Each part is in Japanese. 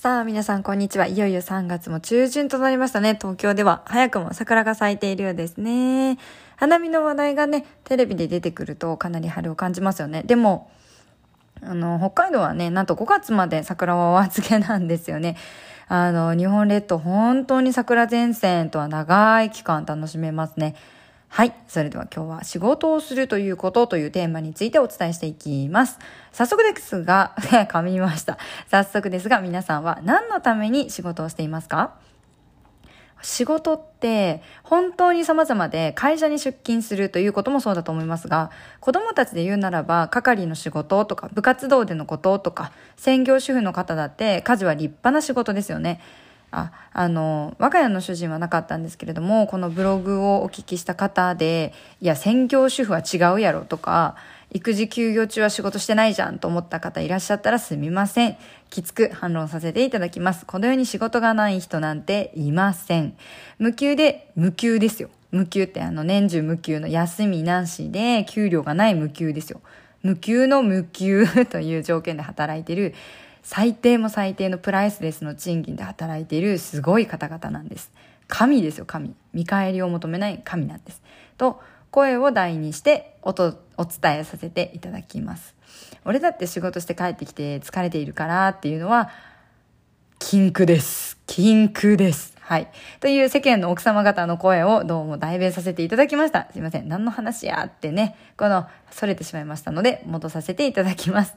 さあ、皆さん、こんにちは。いよいよ3月も中旬となりましたね。東京では早くも桜が咲いているようですね。花見の話題がね、テレビで出てくるとかなり春を感じますよね。でも、あの、北海道はね、なんと5月まで桜はお預けなんですよね。あの、日本列島、本当に桜前線とは長い期間楽しめますね。はい。それでは今日は仕事をするということというテーマについてお伝えしていきます。早速ですが、噛みました。早速ですが、皆さんは何のために仕事をしていますか？仕事って本当に様々で会社に出勤するということもそうだと思いますが、子供たちで言うならば、係の仕事とか部活動でのこととか、専業主婦の方だって家事は立派な仕事ですよね。あ、あの、我が家の主人はなかったんですけれども、このブログをお聞きした方で、いや、専業主婦は違うやろとか、育児休業中は仕事してないじゃんと思った方いらっしゃったらすみません。きつく反論させていただきます。このように仕事がない人なんていません。無給で、無給ですよ。無給ってあの年中無給の休みなしで給料がない無給ですよ。無給の無給 という条件で働いている最低も最低のプライスレスの賃金で働いているすごい方々なんです。神ですよ、神。見返りを求めない神なんです。と、声を大にしておとお伝えさせていただきます。俺だって仕事して帰ってきて疲れているからっていうのは、禁句です。禁句です。はい。という世間の奥様方の声をどうも代弁させていただきました。すいません。何の話やってね、この、逸れてしまいましたので、戻させていただきます。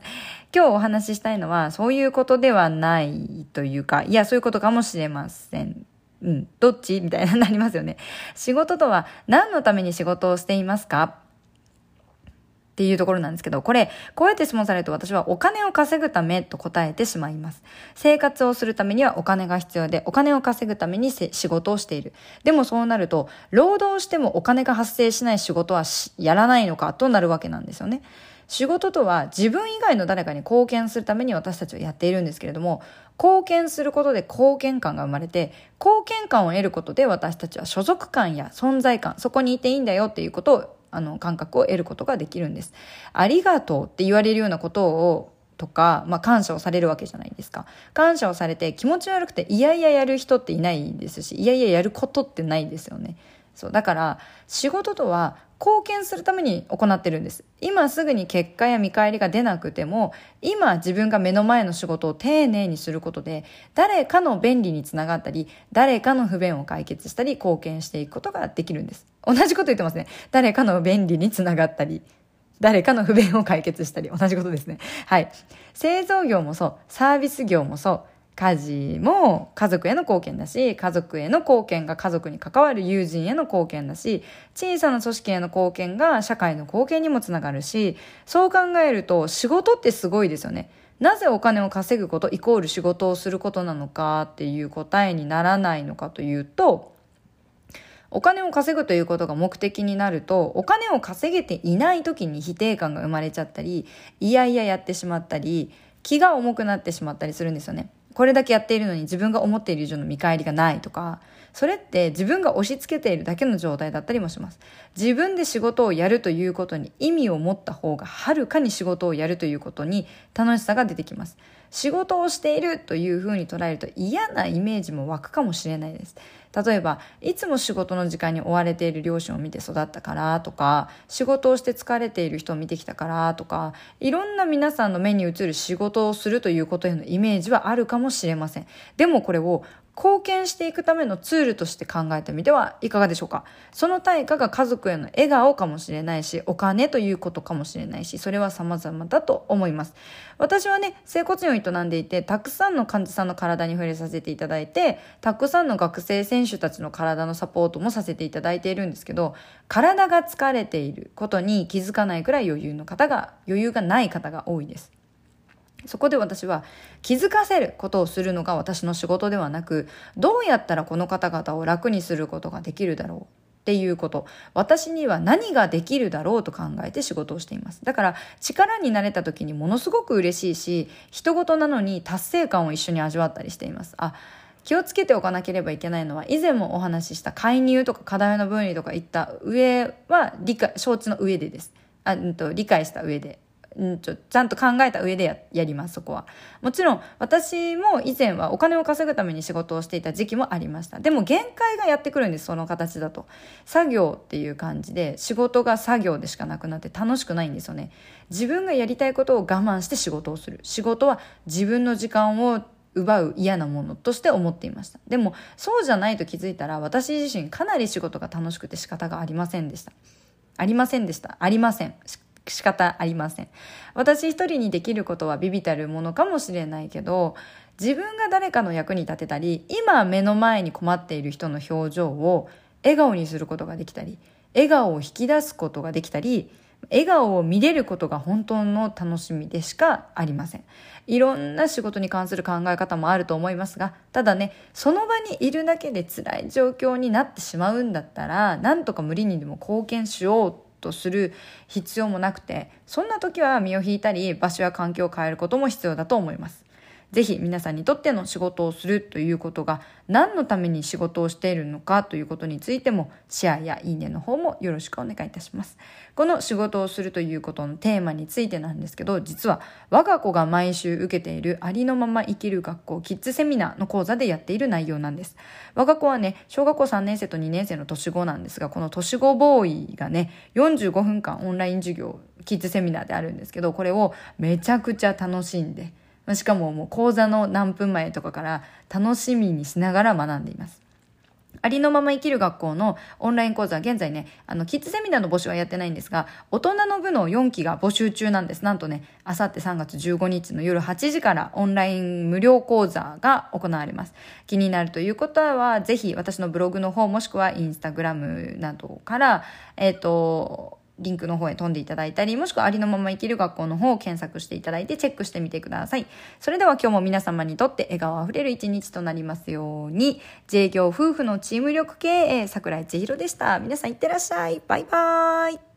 今日お話ししたいのは、そういうことではないというか、いや、そういうことかもしれません。うん、どっち？みたいななりますよね。仕事とは何のために仕事をしていますか？っていうところなんですけど、これ、こうやって質問されると私はお金を稼ぐためと答えてしまいます。生活をするためにはお金が必要で、お金を稼ぐために仕事をしている。でもそうなると、労働してもお金が発生しない仕事はやらないのかとなるわけなんですよね。仕事とは自分以外の誰かに貢献するために私たちはやっているんですけれども、貢献することで貢献感が生まれて、貢献感を得ることで私たちは所属感や存在感、そこにいていいんだよっていうことをあの、感覚を得ることができるんです。ありがとうって言われるようなことを、とか、まあ、感謝をされるわけじゃないですか。感謝をされて気持ち悪くて、いやいややる人っていないですし、いやいややることってないですよね。そう。だから、仕事とは貢献するために行ってるんです。今すぐに結果や見返りが出なくても、今自分が目の前の仕事を丁寧にすることで、誰かの便利につながったり、誰かの不便を解決したり、貢献していくことができるんです。同じこと言ってますね。誰かの便利につながったり、誰かの不便を解決したり、同じことですね。はい。製造業もそう、サービス業もそう、家事も家族への貢献だし、家族への貢献が家族に関わる友人への貢献だし、小さな組織への貢献が社会の貢献にもつながるし、そう考えると仕事ってすごいですよね。なぜお金を稼ぐことイコール仕事をすることなのかっていう答えにならないのかというと、お金を稼ぐということが目的になると、お金を稼げていない時に否定感が生まれちゃったり、いやいややってしまったり、気が重くなってしまったりするんですよね。これだけやっているのに自分が思っている以上の見返りがないとか、それって自分が押し付けているだけの状態だったりもします。自分で仕事をやるということに意味を持った方がはるかに仕事をやるということに楽しさが出てきます。仕事をしているというふうに捉えると嫌なイメージも湧くかもしれないです。例えば、いつも仕事の時間に追われている両親を見て育ったからとか、仕事をして疲れている人を見てきたからとか、いろんな皆さんの目に映る仕事をするということへのイメージはあるかもしれません。でもこれを貢献していくためのツールとして考えてみてはいかがでしょうか？その対価が家族への笑顔かもしれないし、お金ということかもしれないし、それは様々だと思います。私はね、整骨院を営んでいて、たくさんの患者さんの体に触れさせていただいて、たくさんの学生選手たちの体のサポートもさせていただいているんですけど、体が疲れていることに気づかないくらい余裕の方が、余裕がない方が多いです。そこで私は気づかせることをするのが私の仕事ではなくどうやったらこの方々を楽にすることができるだろうっていうこと。私には何ができるだろうと考えて仕事をしています。だから力になれた時にものすごく嬉しいし人事なのに達成感を一緒に味わったりしています。あ気をつけておかなければいけないのは以前もお話しした介入とか課題の分離とかいった上は理解承知の上でです。あ、うんと、理解した上で。うんちょちゃんと考えた上でやりますそこは。もちろん私も以前はお金を稼ぐために仕事をしていた時期もありました。でも限界がやってくるんですその形だと。作業っていう感じで仕事が作業でしかなくなって楽しくないんですよね。自分がやりたいことを我慢して仕事をする。仕事は自分の時間を奪う嫌なものとして思っていました。でもそうじゃないと気づいたら私自身かなり仕事が楽しくて仕方がありませんでした。ありませんでした。ありません。仕方ありません。私一人にできることはビビたるものかもしれないけど、自分が誰かの役に立てたり、今目の前に困っている人の表情を笑顔にすることができたり、笑顔を引き出すことができたり、笑顔を見れることが本当の楽しみでしかありません。いろんな仕事に関する考え方もあると思いますが、ただね、その場にいるだけで辛い状況になってしまうんだったら、なんとか無理にでも貢献しようとする必要もなくてそんな時は身を引いたり場所や環境を変えることも必要だと思います。ぜひ皆さんにとっての仕事をするということが何のために仕事をしているのかということについてもシェアやいいねの方もよろしくお願いいたします。この仕事をするということのテーマについてなんですけど実は我が子が毎週受けているありのまま生きる学校キッズセミナーの講座でやっている内容なんです。我が子はね小学校3年生と2年生の年子なんですがこの年子ボーイがね45分間オンライン授業キッズセミナーであるんですけどこれをめちゃくちゃ楽しんでしかももう講座の何分前とかから楽しみにしながら学んでいます。ありのまま生きる学校のオンライン講座は現在ね、あの、キッズセミナーの募集はやってないんですが、大人の部の4期が募集中なんです。なんとね、あさって3月15日の夜8時からオンライン無料講座が行われます。気になるということは、ぜひ私のブログの方もしくはインスタグラムなどから、えっ、ー、と、リンクの方へ飛んでいただいたり、もしくはありのまま生きる学校の方を検索していただいてチェックしてみてください。それでは今日も皆様にとって笑顔あふれる一日となりますように、自営業夫婦のチーム力経営、桜井千尋でした。皆さんいってらっしゃい。バイバーイ。